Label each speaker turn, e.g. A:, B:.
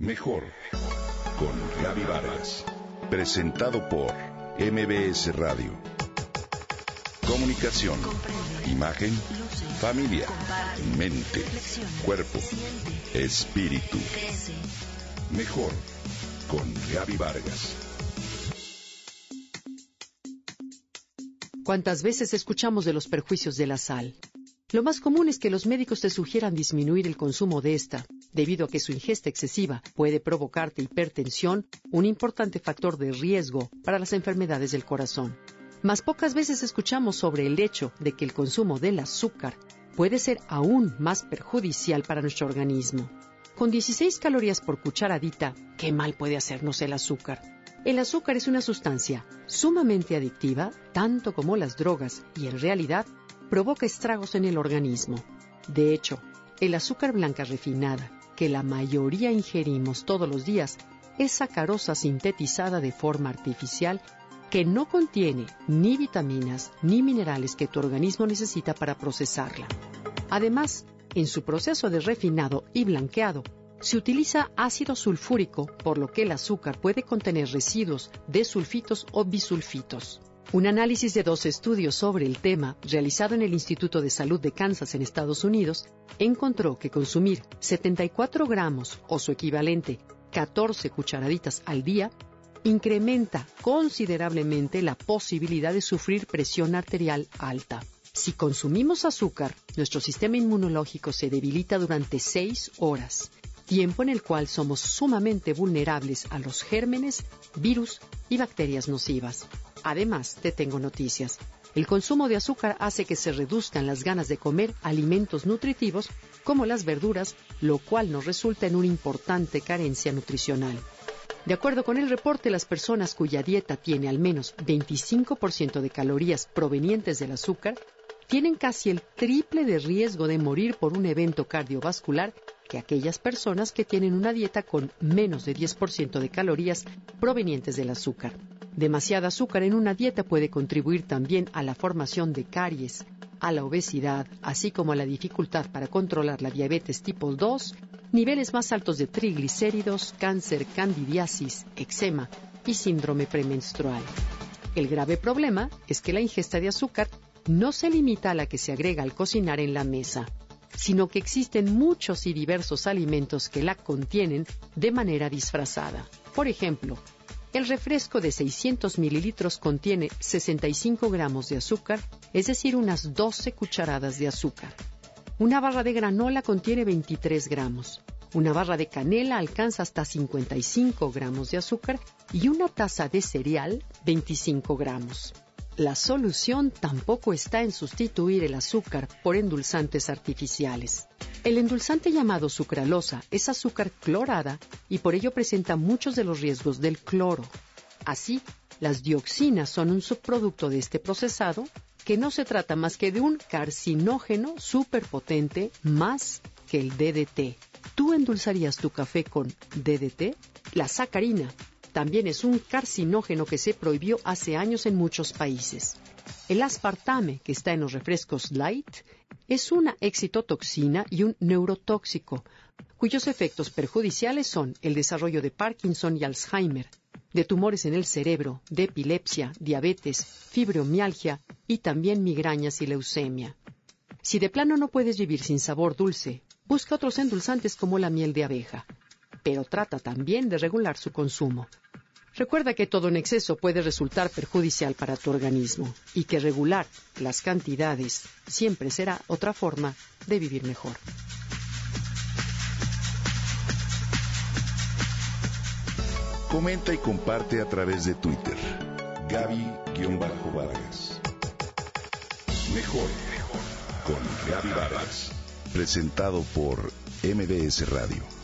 A: Mejor con Gaby Vargas. Presentado por MBS Radio. Comunicación, imagen, familia, mente, cuerpo, espíritu. Mejor con Gaby Vargas.
B: ¿Cuántas veces escuchamos de los perjuicios de la sal? Lo más común es que los médicos te sugieran disminuir el consumo de esta, debido a que su ingesta excesiva puede provocarte hipertensión, un importante factor de riesgo para las enfermedades del corazón. Mas pocas veces escuchamos sobre el hecho de que el consumo del azúcar puede ser aún más perjudicial para nuestro organismo. Con 16 calorías por cucharadita, ¿qué mal puede hacernos el azúcar? El azúcar es una sustancia sumamente adictiva, tanto como las drogas, y en realidad provoca estragos en el organismo. De hecho, el azúcar blanca refinada, que la mayoría ingerimos todos los días, es sacarosa sintetizada de forma artificial que no contiene ni vitaminas ni minerales que tu organismo necesita para procesarla. Además, en su proceso de refinado y blanqueado, se utiliza ácido sulfúrico, por lo que el azúcar puede contener residuos de sulfitos o bisulfitos. Un análisis de dos estudios sobre el tema, realizado en el Instituto de Salud de Kansas en Estados Unidos, encontró que consumir 74 gramos o su equivalente 14 cucharaditas al día incrementa considerablemente la posibilidad de sufrir presión arterial alta. Si consumimos azúcar, nuestro sistema inmunológico se debilita durante 6 horas, tiempo en el cual somos sumamente vulnerables a los gérmenes, virus y bacterias nocivas. Además, te tengo noticias. El consumo de azúcar hace que se reduzcan las ganas de comer alimentos nutritivos como las verduras, lo cual nos resulta en una importante carencia nutricional. De acuerdo con el reporte, las personas cuya dieta tiene al menos 25% de calorías provenientes del azúcar tienen casi el triple de riesgo de morir por un evento cardiovascular que aquellas personas que tienen una dieta con menos de 10% de calorías provenientes del azúcar. Demasiada azúcar en una dieta puede contribuir también a la formación de caries, a la obesidad, así como a la dificultad para controlar la diabetes tipo 2, niveles más altos de triglicéridos, cáncer, candidiasis, eczema y síndrome premenstrual. El grave problema es que la ingesta de azúcar no se limita a la que se agrega al cocinar en la mesa, sino que existen muchos y diversos alimentos que la contienen de manera disfrazada. Por ejemplo, el refresco de 600 mililitros contiene 65 gramos de azúcar, es decir, unas 12 cucharadas de azúcar. Una barra de granola contiene 23 gramos. Una barra de canela alcanza hasta 55 gramos de azúcar y una taza de cereal 25 gramos. La solución tampoco está en sustituir el azúcar por endulzantes artificiales. El endulzante llamado sucralosa es azúcar clorada y por ello presenta muchos de los riesgos del cloro. Así, las dioxinas son un subproducto de este procesado que no se trata más que de un carcinógeno superpotente más que el DDT. ¿Tú endulzarías tu café con DDT? La sacarina, también es un carcinógeno que se prohibió hace años en muchos países. El aspartame, que está en los refrescos light, es una excitotoxina y un neurotóxico, cuyos efectos perjudiciales son el desarrollo de Parkinson y Alzheimer, de tumores en el cerebro, de epilepsia, diabetes, fibromialgia y también migrañas y leucemia. Si de plano no puedes vivir sin sabor dulce, busca otros endulzantes como la miel de abeja, pero trata también de regular su consumo. Recuerda que todo en exceso puede resultar perjudicial para tu organismo y que regular las cantidades siempre será otra forma de vivir mejor.
A: Comenta y comparte a través de Twitter. Gaby-Vargas. Mejor con Gaby Vargas. Presentado por MBS Radio.